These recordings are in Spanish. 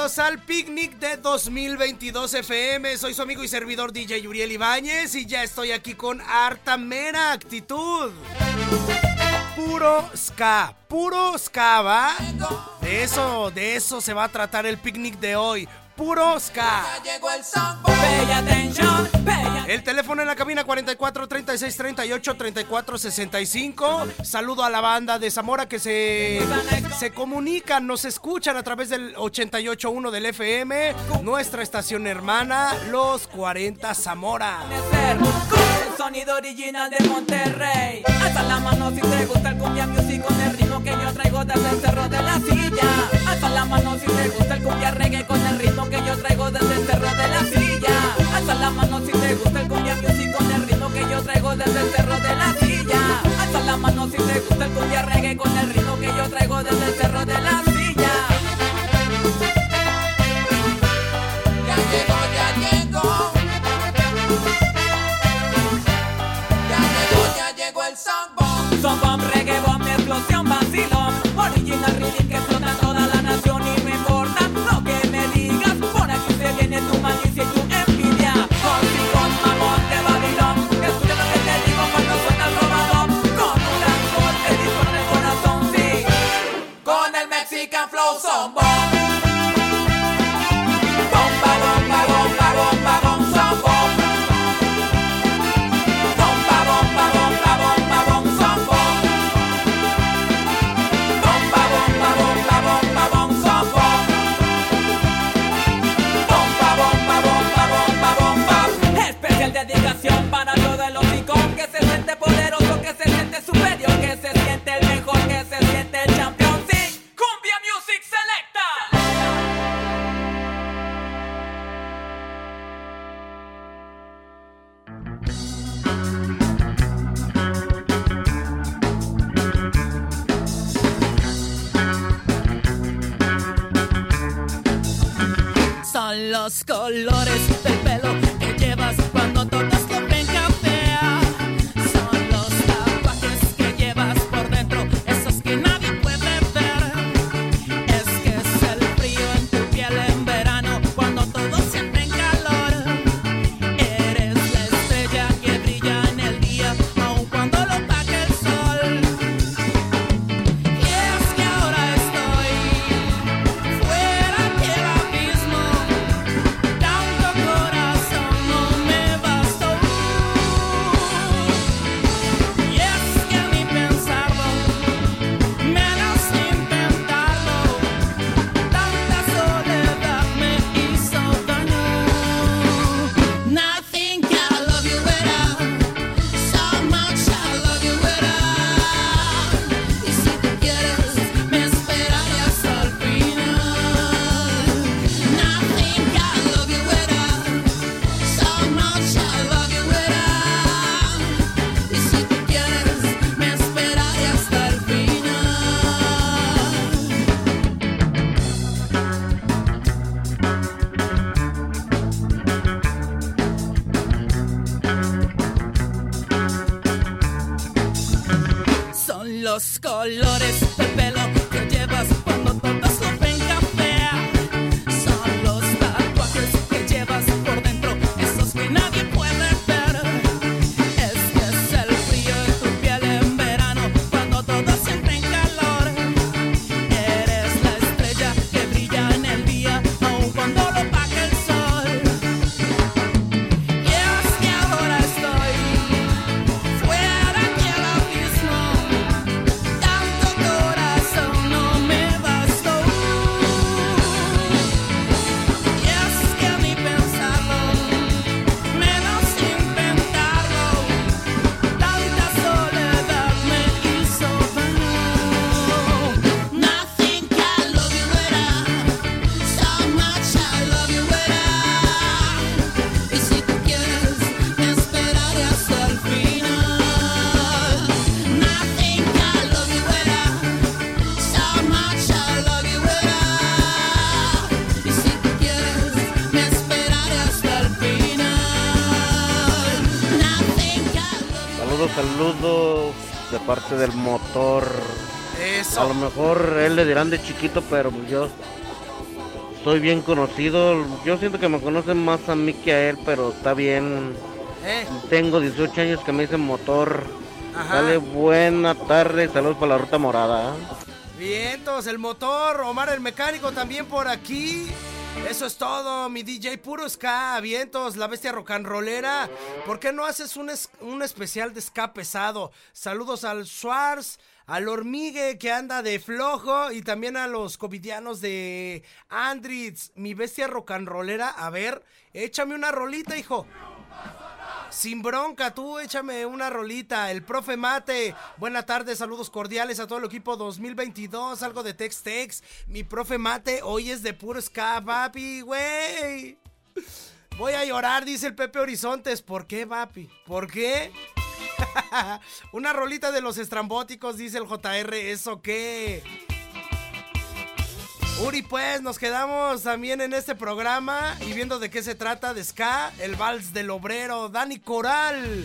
Bienvenidos al picnic de 2022 FM. Soy su amigo y servidor DJ Yuriel Ibáñez y ya estoy aquí con harta mera actitud. Puro ska, puro ska, ¿va? De eso, de eso se va a tratar el picnic de hoy puro. El teléfono en la cabina 44 36 38 34 65. Saludo a la banda de Zamora que se, se comunican, nos escuchan a través del 88.1 del FM, nuestra estación hermana, Los 40 Zamora. Sonido original de Monterrey. Alza la mano si te gusta el cumbia music con el ritmo que yo traigo desde el cerro de la silla. Alza la mano si te gusta el cumbia reggae con el ritmo que yo traigo desde el cerro de la silla. Alza la mano si te gusta el cumbia music con el ritmo que yo traigo desde el cerro de la silla. Alza la mano si te gusta el cumbia reggae con el ritmo que yo traigo desde el cerro de la silla. Colores del motor. A Eso. lo mejor él le dirán de chiquito, pero pues yo soy bien conocido. Yo siento que me conocen más a mí que a él, pero está bien. ¿Eh? Tengo 18 años que me dicen motor. Ajá. Dale buena tarde, saludos para la ruta morada. Vientos, el motor, Omar el mecánico también por aquí. Eso es todo, mi DJ puro ska, vientos, la bestia rock and rollera. ¿Por qué no haces un, un especial de ska pesado? Saludos al Schwarz, al Hormigue que anda de flojo y también a los covidianos de Andritz, mi bestia rock and rollera. A ver, échame una rolita, hijo. Sin bronca, tú échame una rolita. El profe Mate. Buena tarde, saludos cordiales a todo el equipo 2022. Algo de Tex Tex. Mi profe Mate hoy es de puro ska, papi, güey. Voy a llorar, dice el Pepe Horizontes. ¿Por qué, papi? ¿Por qué? una rolita de los estrambóticos, dice el JR. ¿Eso qué? Uri, pues nos quedamos también en este programa y viendo de qué se trata de Ska, el vals del obrero, Dani Coral.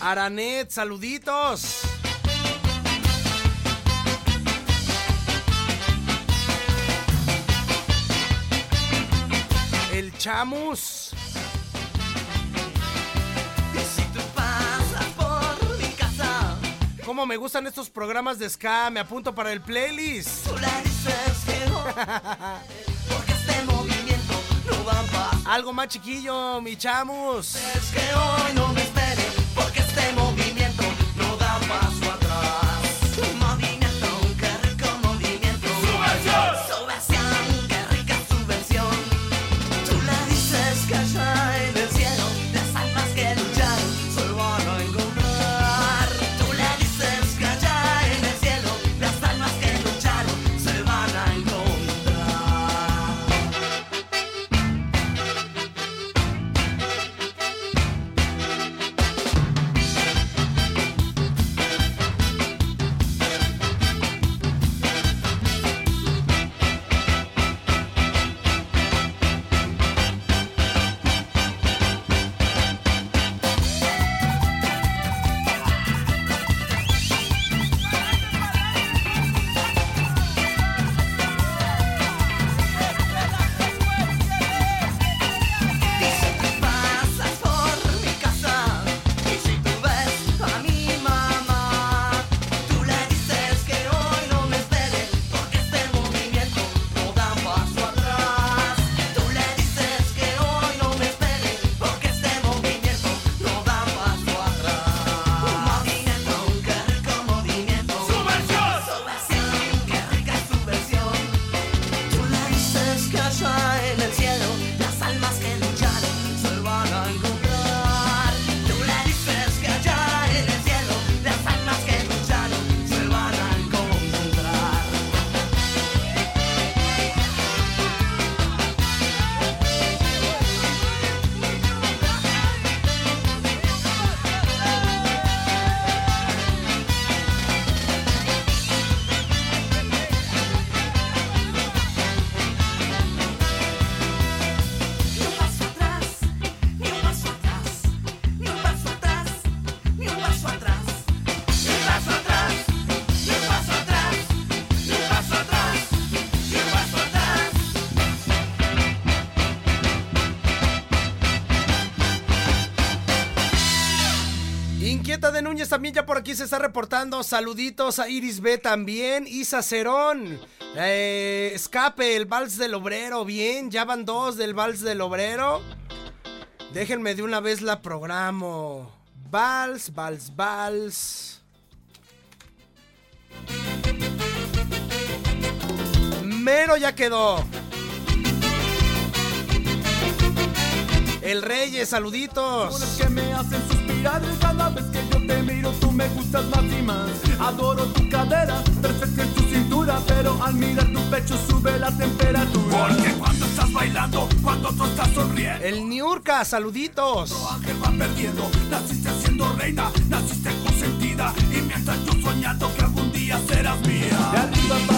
Aranet, saluditos. El Chamus. ¿Cómo me gustan estos programas de Ska? Me apunto para el playlist. este. Algo más chiquillo, mi Chamus. Es que hoy no me espere, porque este movimiento aquí se está reportando. Saluditos a Iris B también. Isa Cerón. Eh, escape, el Vals del Obrero. Bien, ya van dos del Vals del Obrero. Déjenme de una vez la programo. Vals, Vals, Vals. Mero ya quedó. El Reyes, saluditos. que te miro, tú me gustas más y más. Adoro tu cadera, perfecta en tu cintura, pero al mirar tu pecho sube la temperatura. Porque cuando estás bailando, cuando tú estás sonriendo. El Niurka, saluditos. Tu ángel va perdiendo, naciste siendo reina, naciste consentida. Y mientras yo soñando que algún día serás mía. De arriba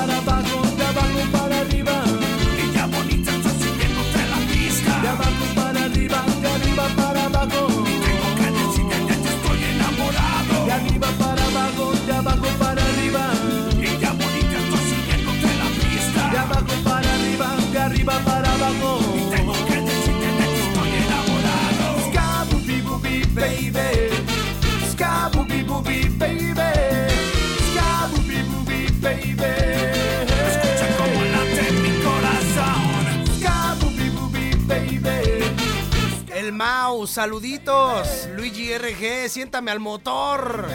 Saluditos. Luigi RG, siéntame al motor.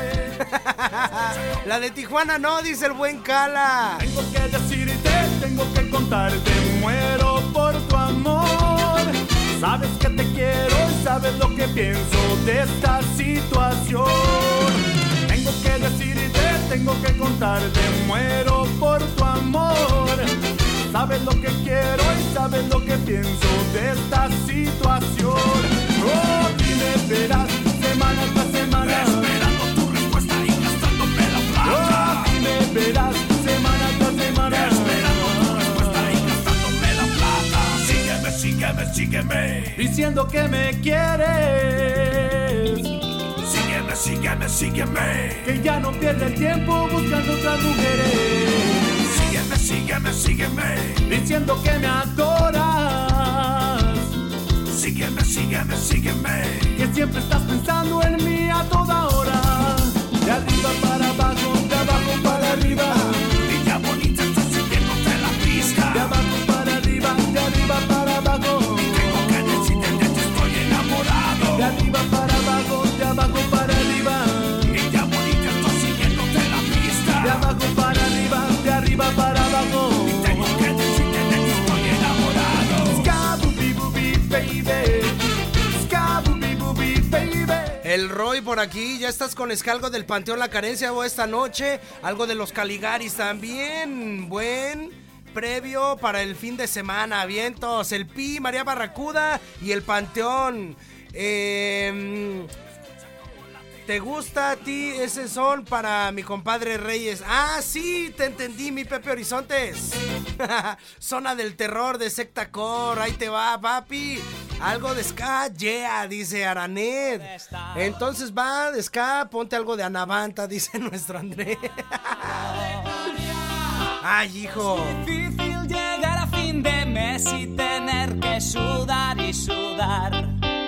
La de Tijuana no, dice el buen Cala. Tengo que decirte, tengo que contarte, muero por tu amor. Sabes que te quiero y sabes lo que pienso de esta situación. Tengo que decirte, tengo que contarte, muero por tu amor. Sabes lo que quiero y sabes lo que pienso de esta situación. Oh, dime, verás, semana tras semana. Esperando tu respuesta y gastándome la plata. Oh, dime, verás, semana tras semana. Esperando tu respuesta y gastándome la plata. Sígueme, sígueme, sígueme. diciendo que me quieres, Sígueme, sígueme, sígueme. que ya no pierde el tiempo buscando otras mujeres, Sígueme, sígueme, sígueme. diciendo que me adoras, Sígueme, sígueme, que siempre estás pensando en mí a toda hora, por aquí, ya estás con Escalgo del Panteón La Carencia o esta noche. Algo de los Caligaris también. Buen previo para el fin de semana. Vientos, el Pi, María Barracuda y el Panteón. Eh, ¿Te gusta a ti ese son para mi compadre Reyes? Ah, sí, te entendí, mi Pepe Horizontes. Zona del terror de Secta Core, ahí te va, papi. Algo de ska, yeah, dice Aranet. Entonces va de ska, ponte algo de Anavanta, dice nuestro André. Ay, hijo. Difícil llegar a fin de mes y tener que sudar y sudar.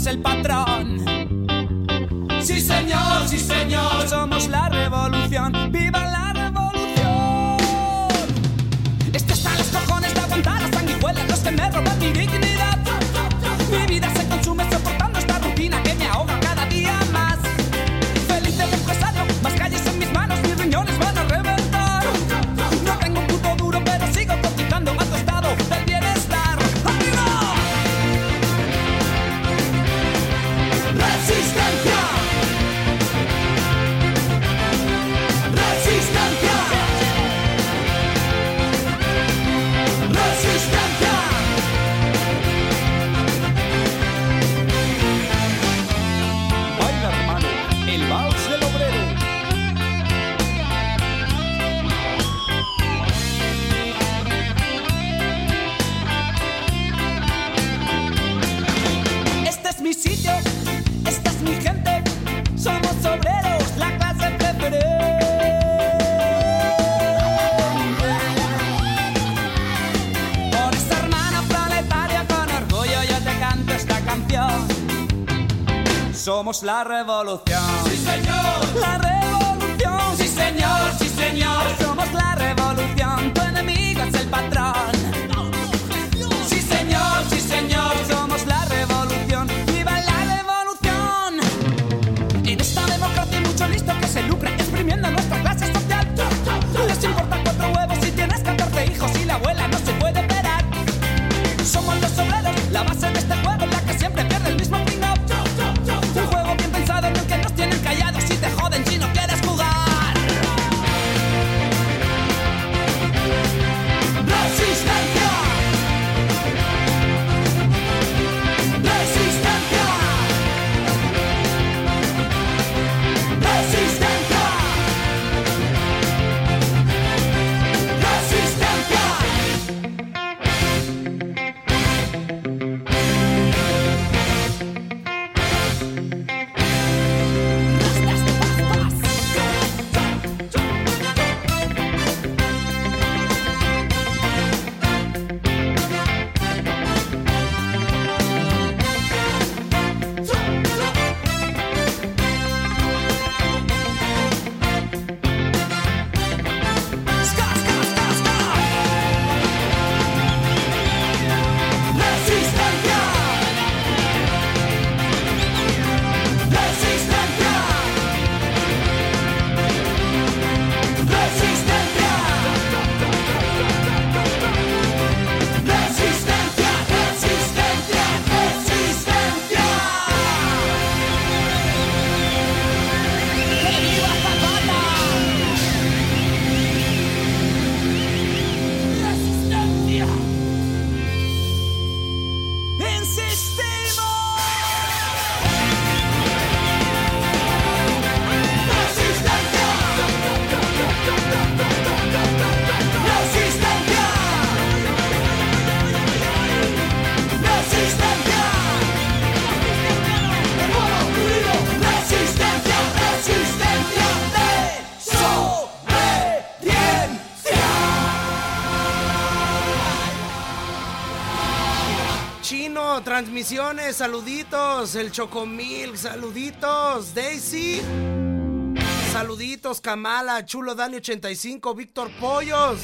es el patrón. Sí, señor, sí, señor. Somos la revolución, viva la revolución. Esto está en los cojones de aguantar las sanguijuelas, los que me roban mi dignidad. Somos la revolución. Sí, señor. La revolución. Sí, señor, sí, señor. Somos la revolución. Tu enemigo es el patrón. Saluditos. El Chocomil, saluditos. Daisy. Saluditos, Kamala, Chulo Dani 85, Víctor Pollos.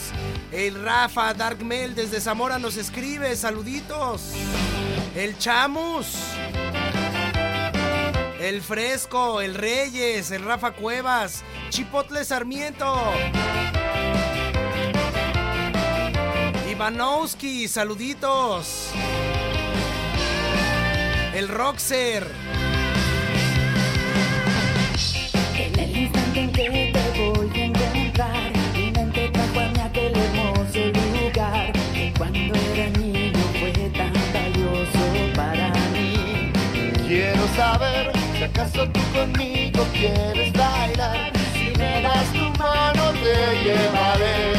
El Rafa, Dark Mail desde Zamora nos escribe, saluditos. El Chamus. El Fresco, el Reyes, el Rafa Cuevas, Chipotle Sarmiento. Ivanowski, saluditos. El Roxer. En el instante en que te voy a encontrar, mi mente trajo a mí aquel hermoso lugar que cuando era niño fue tan valioso para mí. Quiero saber si acaso tú conmigo quieres bailar. Si me das tu mano te llevaré.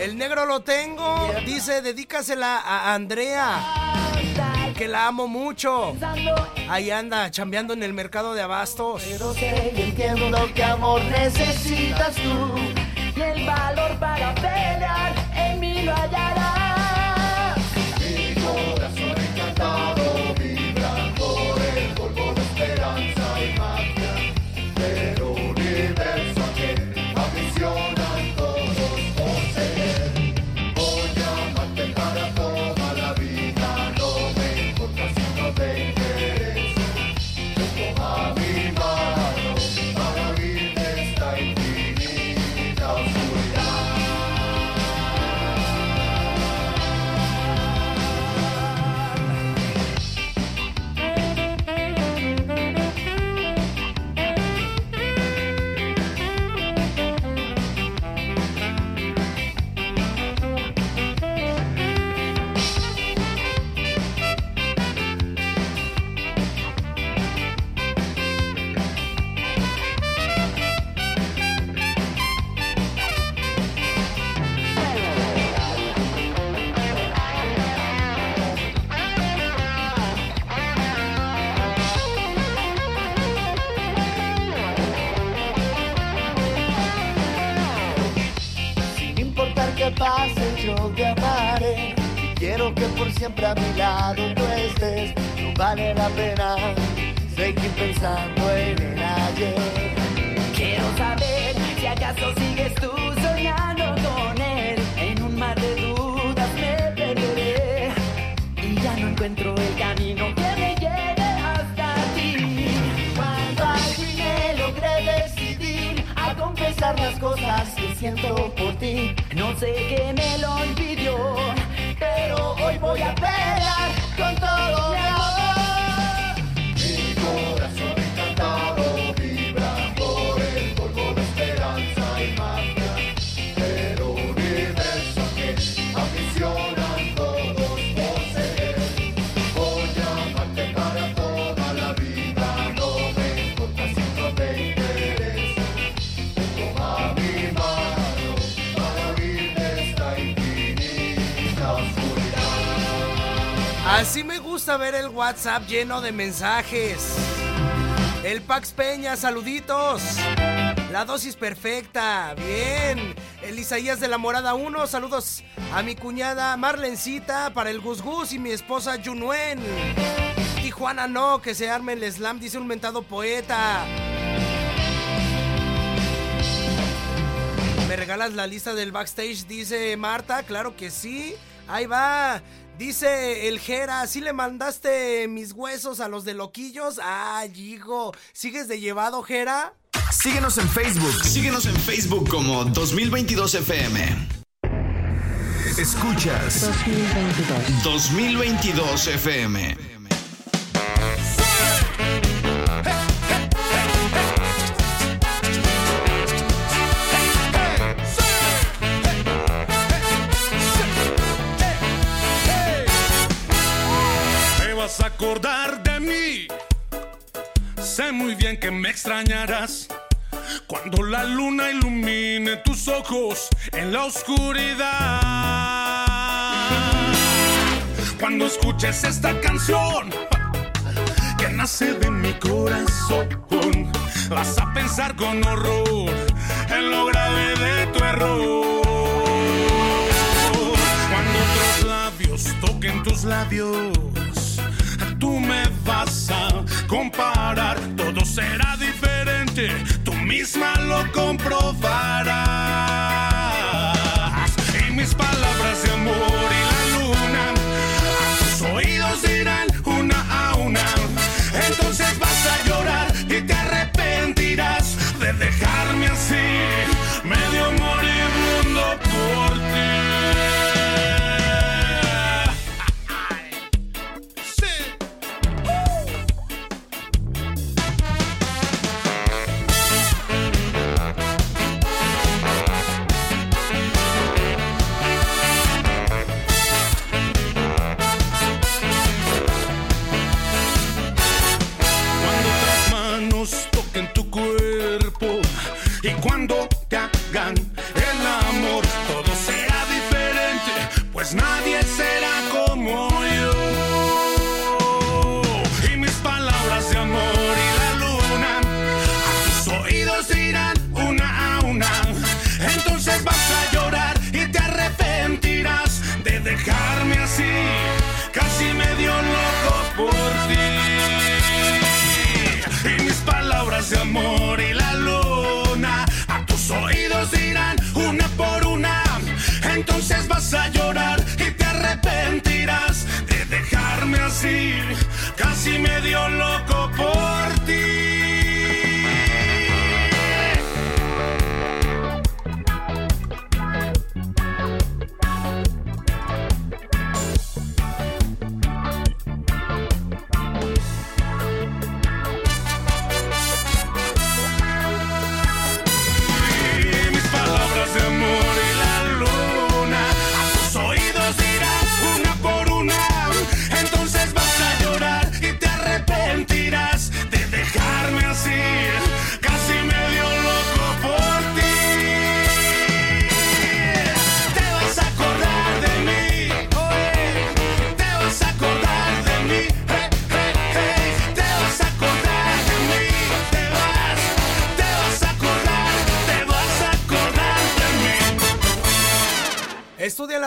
El negro lo tengo, dice, dedícasela a Andrea, que la amo mucho. Ahí anda, chambeando en el mercado de abastos. Pero sé y entiendo que amor necesitas tú. Y el valor para pelear en mí lo hallarás. Vale la pena Breaking pensando en el ayer. Quiero saber si acaso sigues tú soñando con él. En un mar de dudas me perderé y ya no encuentro el camino que me lleve hasta ti. Cuando al me logré decidir a confesar las cosas que siento por ti. No sé qué Así me gusta ver el WhatsApp lleno de mensajes. El Pax Peña, saluditos. La dosis perfecta, bien. El Isaías de la Morada 1, saludos a mi cuñada Marlencita, para el Gus Gus y mi esposa Junuen. Tijuana no, que se arme el slam, dice un mentado poeta. ¿Me regalas la lista del backstage? Dice Marta, claro que sí. Ahí va. Dice el Jera, ¿sí le mandaste mis huesos a los de loquillos? Ay, hijo, ¿sigues de llevado, Jera? Síguenos en Facebook. Síguenos en Facebook como 2022 FM. Escuchas 2022. 2022 FM. Vas a acordar de mí. Sé muy bien que me extrañarás cuando la luna ilumine tus ojos en la oscuridad. Cuando escuches esta canción que nace de mi corazón, vas a pensar con horror en lo grave de tu error. Cuando otros labios toquen tus labios, tú me vas a comparar. Todo será diferente, tú misma lo comprobarás. Y mis palabras de amor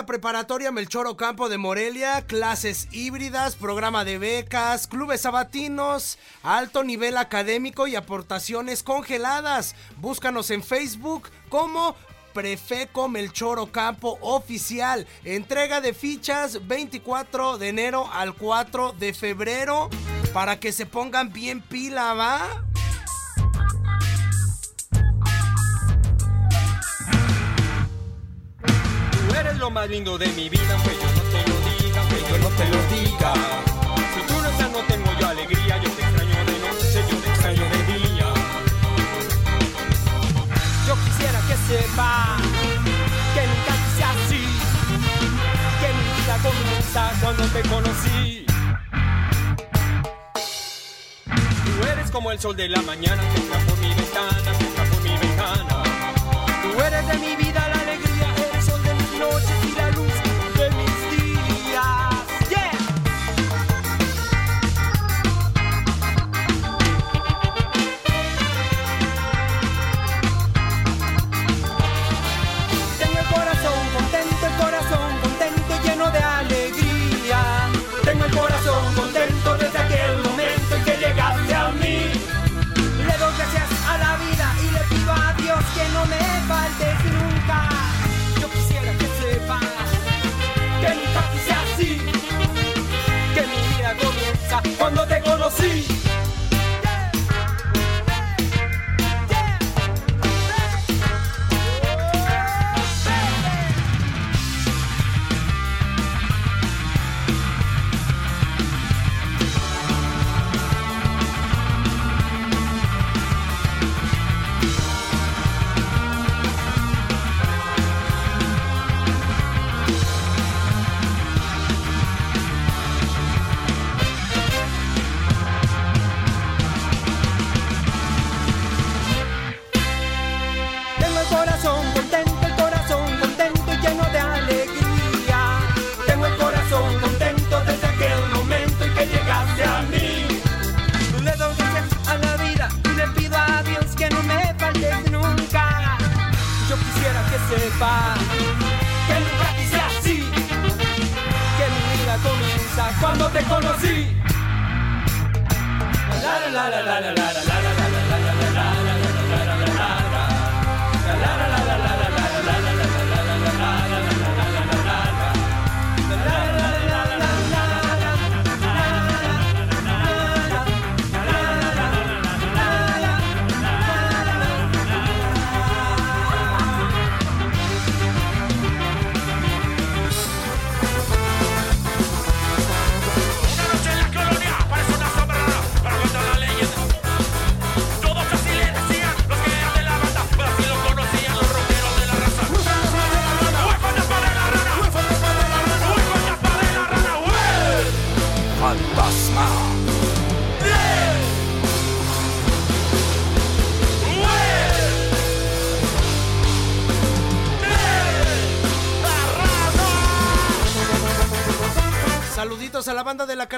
preparatoria Melchor Ocampo de Morelia, clases híbridas, programa de becas, clubes sabatinos, alto nivel académico y aportaciones congeladas. Búscanos en Facebook como Prefeco Melchor Ocampo Oficial. Entrega de fichas 24 de enero al 4 de febrero para que se pongan bien pila, ¿va? Más lindo de mi vida, aunque yo no te lo diga, aunque yo no te lo diga. Si tú no estás, no tengo yo alegría, yo te extraño de noche, yo te extraño de día. Yo quisiera que sepa que nunca quise así, que mi vida comienza cuando te conocí. Tú eres como el sol de la mañana que entra por mi ventana, que entra por mi ventana. Tú eres de mi vida see.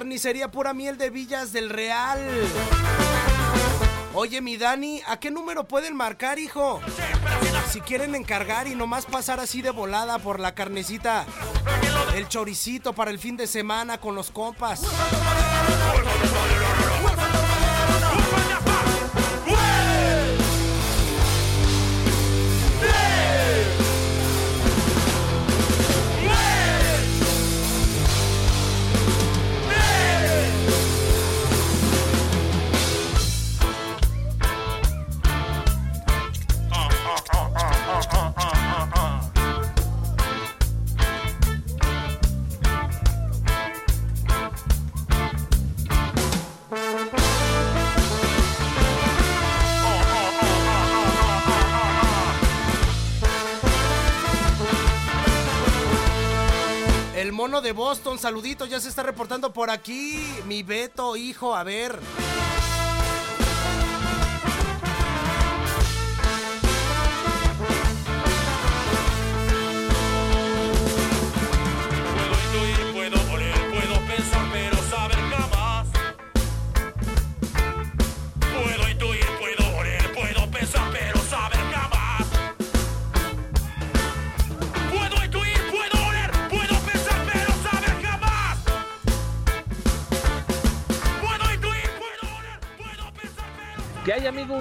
Carnicería Pura Miel de Villas del Real. Oye, mi Dani, ¿a qué número pueden marcar, hijo? Si quieren encargar y nomás pasar así de volada por la carnecita, el choricito para el fin de semana con los compas. Boston, saludito, ya se está reportando por aquí. Mi Beto, hijo, a ver.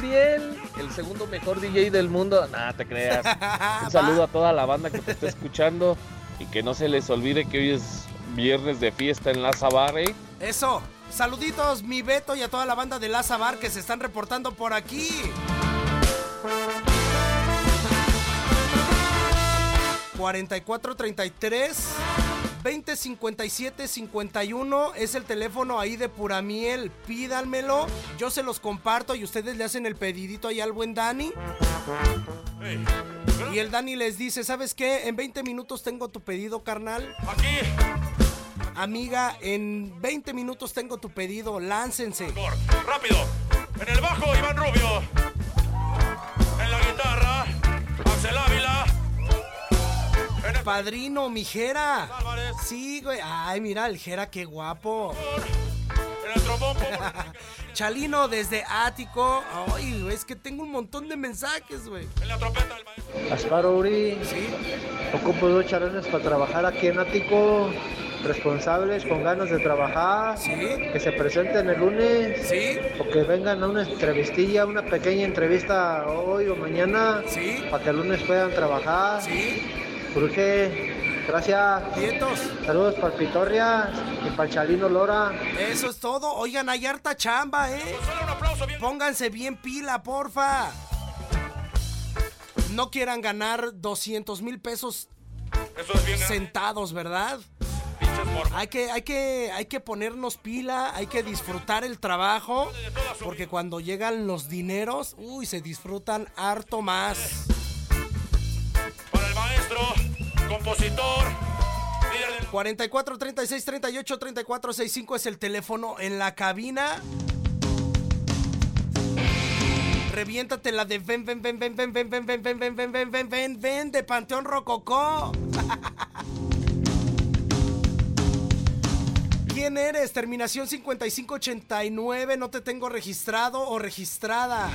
¿Qué hay, amigo Uriel? El segundo mejor DJ del mundo. Nada, te creas. Un saludo a toda la banda que te está escuchando y que no se les olvide que hoy es viernes de fiesta en la Zabar, ¿eh? Eso. Saluditos, mi Beto y a toda la banda de Laza Bar que se están reportando por aquí. ¿4433? 2057 51 es el teléfono ahí de Puramiel. Pídanmelo, yo se los comparto y ustedes le hacen el pedidito ahí al buen Dani. Y el Dani les dice, ¿sabes qué? En 20 minutos tengo tu pedido, carnal. Aquí. Amiga, en 20 minutos tengo tu pedido, láncense. Rápido. En el bajo, Iván Rubio. En la guitarra, Axel Ávila. Padrino, mi Jera. Sí, güey. Ay, mira, el Jera, qué guapo. Chalino desde Ático. Ay, güey, es que tengo un montón de mensajes, güey. En la trompeta, maestro. Asparo Uri, ocupo dos charanes para trabajar aquí en Ático, responsables, con ganas de trabajar, que se presenten el lunes, o que vengan a una entrevistilla, una pequeña entrevista hoy o mañana, para que el lunes puedan trabajar. Urge, gracias. Saludos para Pitorria y para Chalino Lora. Eso es todo. Oigan, hay harta chamba, ¿eh? Pónganse bien pila, porfa. No quieran ganar 200 mil pesos sentados, ¿verdad? Hay que, hay, que, hay que ponernos pila, hay que disfrutar el trabajo, porque cuando llegan los dineros, uy, se disfrutan harto más. Compositor. 44 36 38 34 65 es el teléfono en la cabina. Reviéntate la de ven, ven, ven, ven, ven, ven, ven, ven, ven, ven, ven, ven, ven, ven, ven, de Panteón Rococó. ¿Quién eres? Terminación 5589, no te tengo registrado o registrada.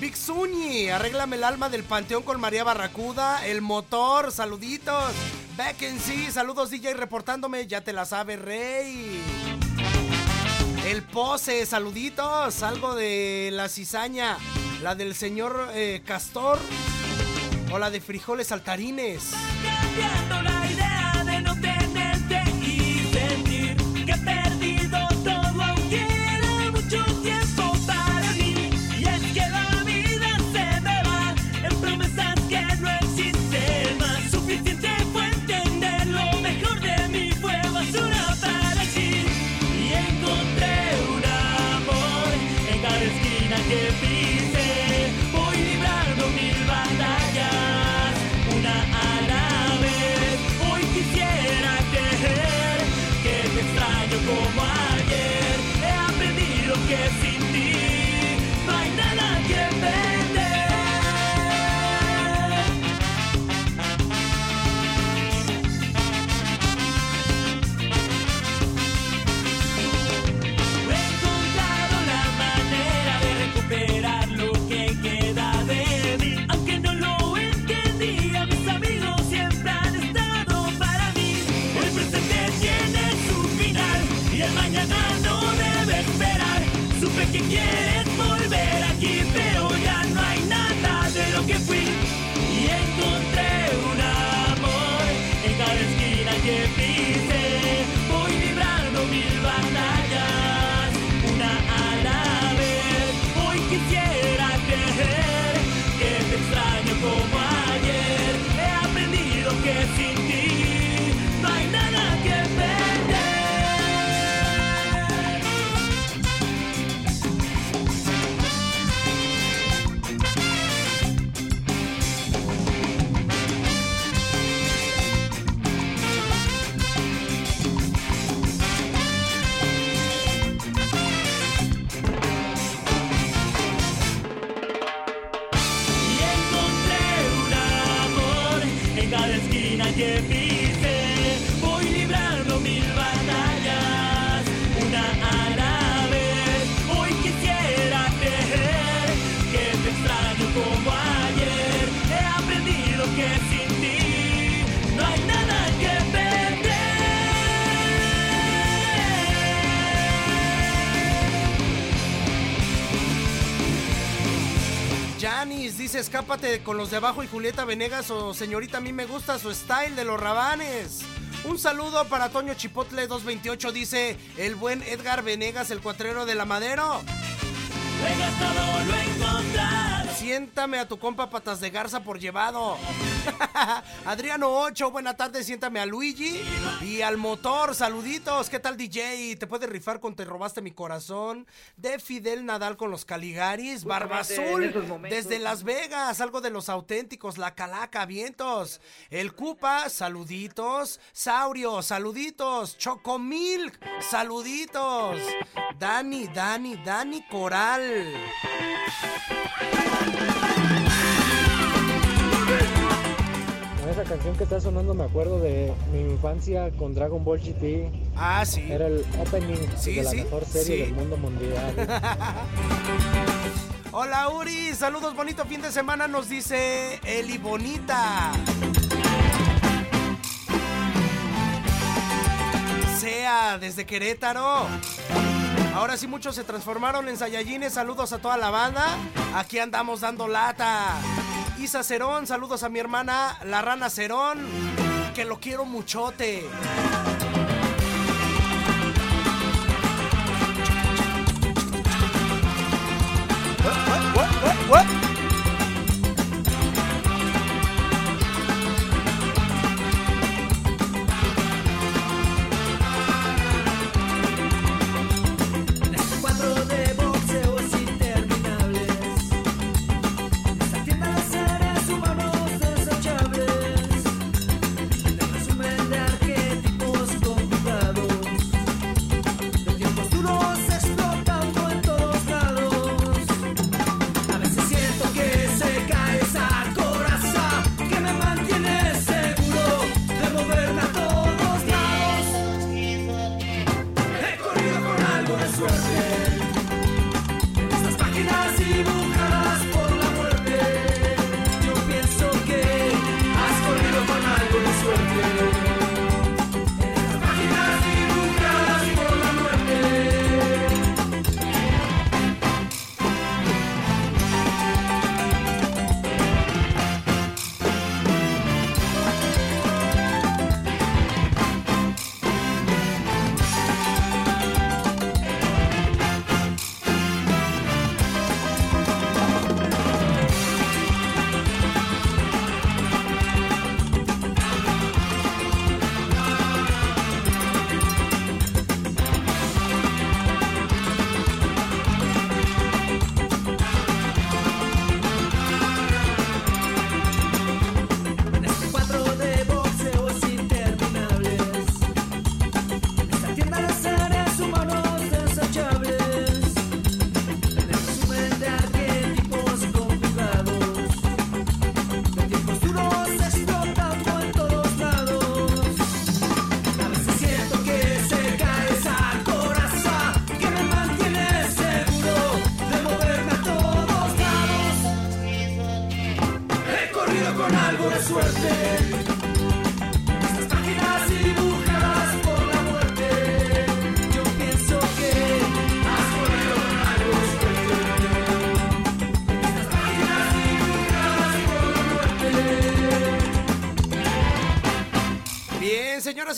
Big Zuni, arréglame el alma del panteón con María Barracuda. El motor, saluditos. Back in sí, saludos DJ reportándome, ya te la sabe, Rey. El pose, saluditos. Algo de la cizaña, la del señor eh, Castor o la de frijoles saltarines. Llegar a la esquina que pise con los de abajo y Julieta Venegas o señorita, a mí me gusta su style de los rabanes. Un saludo para Toño Chipotle 228, dice el buen Edgar Venegas, el cuatrero de la Madero. Siéntame a tu compa patas de garza por llevado. Adriano 8, buena tarde, siéntame a Luigi y al motor, saluditos. ¿Qué tal DJ? ¿Te puedes rifar con Te robaste mi corazón? De Fidel Nadal con los Caligaris, Barba Azul, desde Las Vegas, algo de los auténticos, La Calaca, vientos. El Cupa, saluditos. Saurio, saluditos. Chocomilk, saluditos. Dani, Dani, Dani Coral. Con esa canción que está sonando me acuerdo de mi infancia con Dragon Ball GT. Ah, sí. Era el opening Sí, de la sí, mejor serie sí. del mundo mundial. Hola Uri, saludos, bonito fin de semana, nos dice Eli Bonita. Sea desde Querétaro. Ahora sí muchos se transformaron en Saiyajines, saludos a toda la banda. Aquí andamos dando lata. Isa Cerón, saludos a mi hermana La Rana Cerón, que lo quiero muchote.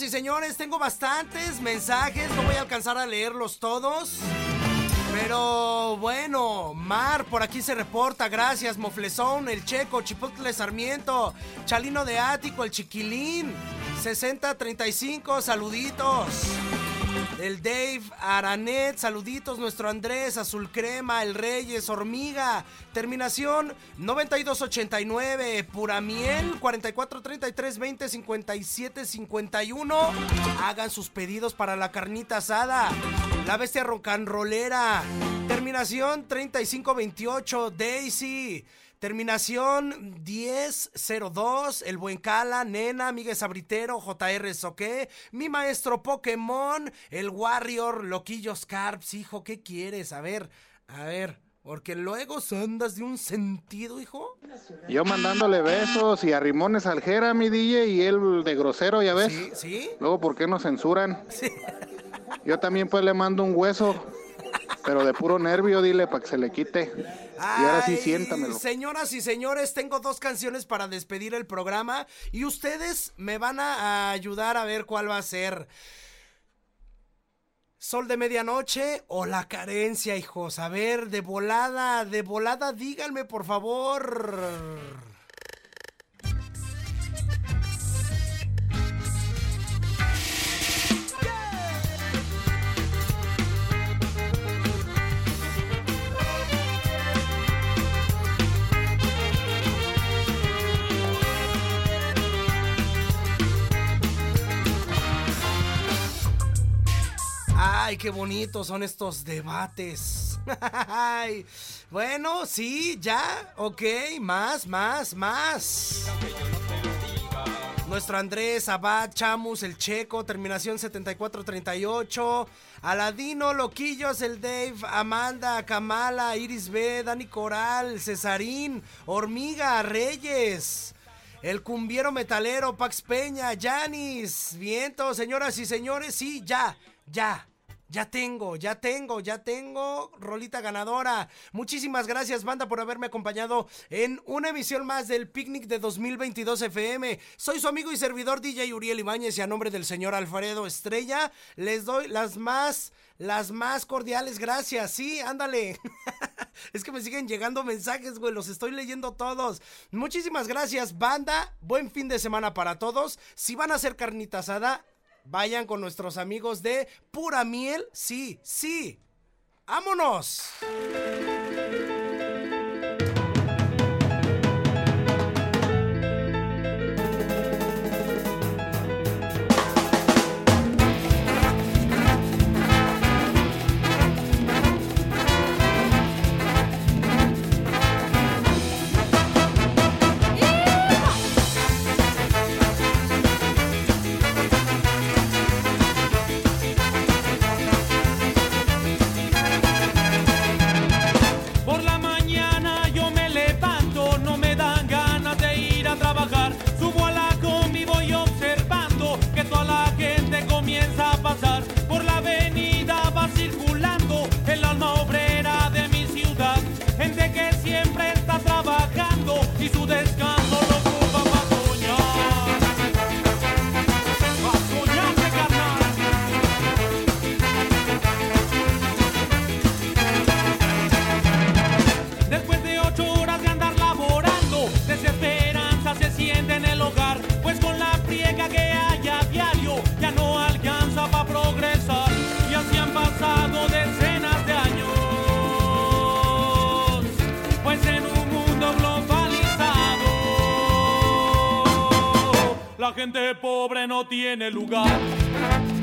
Y señores, tengo bastantes mensajes, no voy a alcanzar a leerlos todos. Pero bueno, Mar por aquí se reporta, gracias, Moflezón, el Checo, Chipotle Sarmiento, Chalino de Ático, el Chiquilín, 6035, saluditos. El Dave Aranet, saluditos, nuestro Andrés, Azul Crema, el Reyes, Hormiga, terminación 9289, Pura Miel, 4433 20 57 51. Hagan sus pedidos para la carnita asada. La bestia rocanrolera, terminación 3528, Daisy. Terminación 1002, El Buen Cala, Nena, Miguel Sabritero, JR Soque, mi maestro Pokémon, el Warrior, Loquillos Carps, hijo, ¿qué quieres? A ver, a ver, porque luego andas de un sentido, hijo. Yo mandándole besos y arrimones al Jera, mi DJ, y él de grosero, ¿ya ves? Sí, sí. Luego, ¿por qué nos censuran? Yo también pues le mando un hueso, pero de puro nervio, dile, para que se le quite. Y ahora sí, siéntamelo. Señoras y señores, tengo dos canciones para despedir el programa y ustedes me van a ayudar a ver cuál va a ser. Sol de medianoche o la carencia, hijos. A ver, de volada, de volada, díganme por favor. Ay, qué bonitos son estos debates. Ay, bueno, sí, ya, ok, más, más, más. Nuestro Andrés, Abad, Chamus, el Checo, terminación 7438. Aladino, Loquillos, el Dave, Amanda, Kamala, Iris B, Dani Coral, Cesarín, Hormiga, Reyes. El cumbiero metalero, Pax Peña, Yanis, Viento, señoras y señores, sí, ya, ya. Ya tengo, ya tengo, ya tengo rolita ganadora. Muchísimas gracias, banda, por haberme acompañado en una emisión más del Picnic de 2022 FM. Soy su amigo y servidor DJ Uriel Ibáñez y a nombre del señor Alfredo Estrella les doy las más, las más cordiales gracias. Sí, ándale. es que me siguen llegando mensajes, güey, los estoy leyendo todos. Muchísimas gracias, banda. Buen fin de semana para todos. Si van a hacer carnita asada, Vayan con nuestros amigos de Pura Miel. Sí, sí. ¡Vámonos! Tiene lugar.